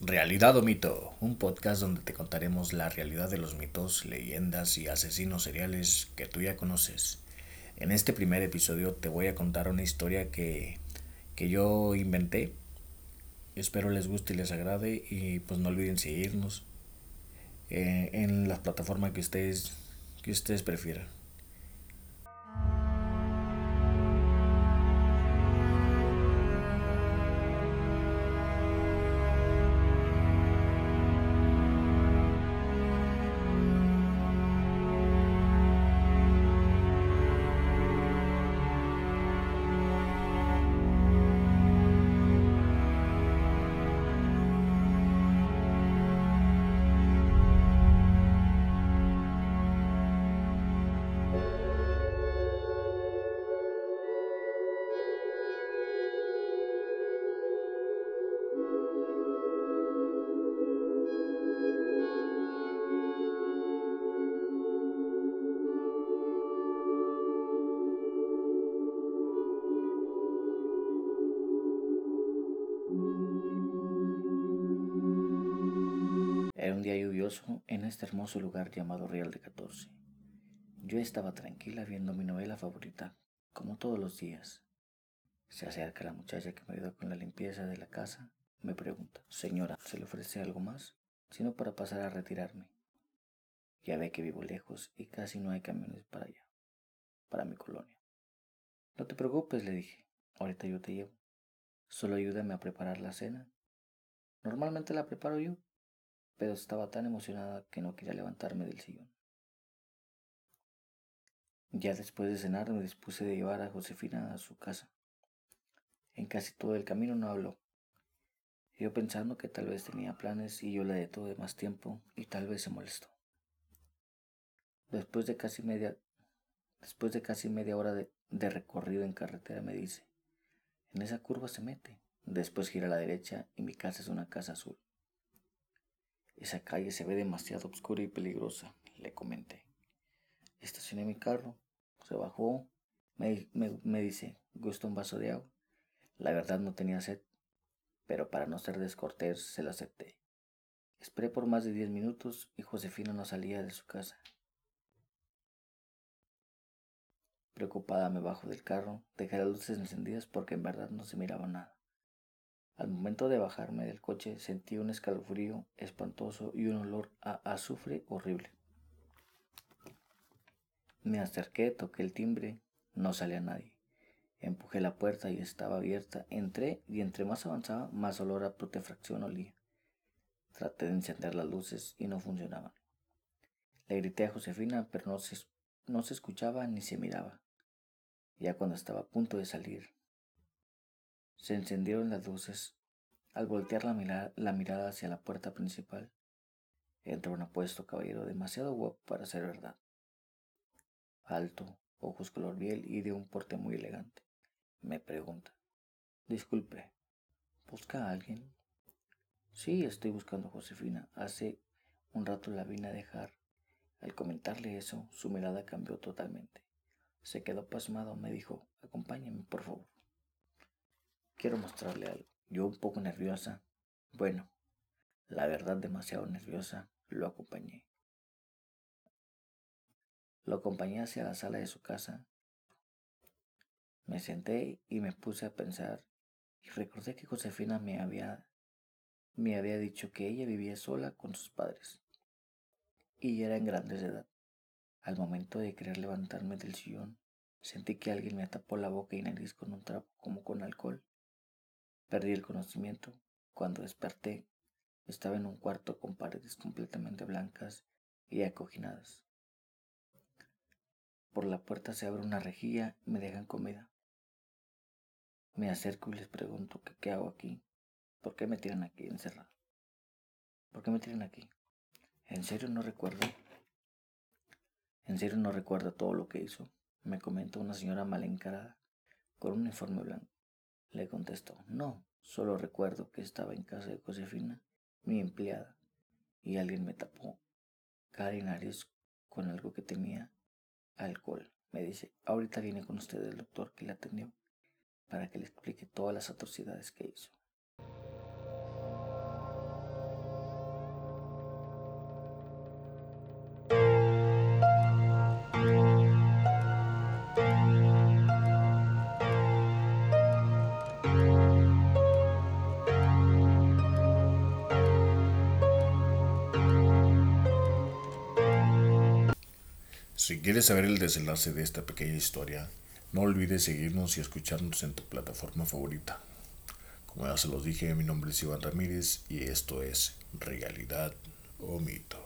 Realidad o mito, un podcast donde te contaremos la realidad de los mitos, leyendas y asesinos seriales que tú ya conoces. En este primer episodio te voy a contar una historia que, que yo inventé. Espero les guste y les agrade y pues no olviden seguirnos eh, en la plataforma que ustedes, que ustedes prefieran. Día lluvioso en este hermoso lugar llamado Real de 14. Yo estaba tranquila viendo mi novela favorita, como todos los días. Se acerca la muchacha que me ayudó con la limpieza de la casa. Me pregunta, señora, ¿se le ofrece algo más? Sino para pasar a retirarme. Ya ve que vivo lejos y casi no hay camiones para allá, para mi colonia. No te preocupes, le dije, ahorita yo te llevo. Solo ayúdame a preparar la cena. Normalmente la preparo yo, pero estaba tan emocionada que no quería levantarme del sillón. Ya después de cenar me dispuse de llevar a Josefina a su casa. En casi todo el camino no habló. Yo pensando que tal vez tenía planes y yo le detuve más tiempo y tal vez se molestó. Después de casi media, después de casi media hora de recorrido en carretera me dice, en esa curva se mete, después gira a la derecha y mi casa es una casa azul. Esa calle se ve demasiado oscura y peligrosa, le comenté. Estacioné mi carro, se bajó, me, me, dice, ¿gusta un vaso de agua? La verdad no tenía sed, pero para no ser descortés se lo acepté. Esperé por más de diez minutos y Josefina no salía de su casa. Preocupada me bajo del carro, dejé las luces encendidas porque en verdad no se miraba nada. Al momento de bajarme del coche sentí un escalofrío espantoso y un olor a azufre horrible. Me acerqué, toqué el timbre, no salía nadie. Empujé la puerta y estaba abierta. Entré y entre más avanzaba, más olor a putrefacción olía. Traté de encender las luces y no funcionaban. Le grité a Josefina, pero no se, no se escuchaba ni se miraba. Ya cuando estaba a punto de salir, se encendieron las luces. Al voltear la, mirada hacia la puerta principal, entra un apuesto caballero demasiado guapo para ser verdad. Alto, ojos color miel y de un porte muy elegante. Me pregunta. Disculpe, ¿busca a alguien? Sí, estoy buscando a Josefina. Hace un rato la vine a dejar. Al comentarle eso, su mirada cambió totalmente. Se quedó pasmado. Me dijo, acompáñeme, por favor. Quiero mostrarle algo. Yo un poco nerviosa. Bueno, la verdad demasiado nerviosa, lo acompañé. Lo acompañé hacia la sala de su casa. Me senté y me puse a pensar y recordé que Josefina me había me había dicho que ella vivía sola con sus padres y era en grandes de edad. Al momento de querer levantarme del sillón, sentí que alguien me tapó la boca y nariz con un trapo como con alcohol. Perdí el conocimiento. Cuando desperté, estaba en un cuarto con paredes completamente blancas y acoginadas. Por la puerta se abre una rejilla y me dejan comida. Me acerco y les pregunto qué hago aquí. ¿Por qué me tiran aquí encerrado? ¿Por qué me tiran aquí? ¿En serio no recuerdo? ¿En serio no recuerdo todo lo que hizo? Me comentó una señora mal encarada, con un uniforme blanco. Le contestó, no, solo recuerdo que estaba en casa de Josefina, mi empleada, y alguien me tapó nariz con algo que tenía alcohol. Me dice, ahorita viene con usted el doctor que le atendió para que le explique todas las atrocidades que hizo. Si quieres saber el desenlace de esta pequeña historia, no olvides seguirnos y escucharnos en tu plataforma favorita. Como ya se los dije, mi nombre es Iván Ramírez y esto es Realidad o Mito.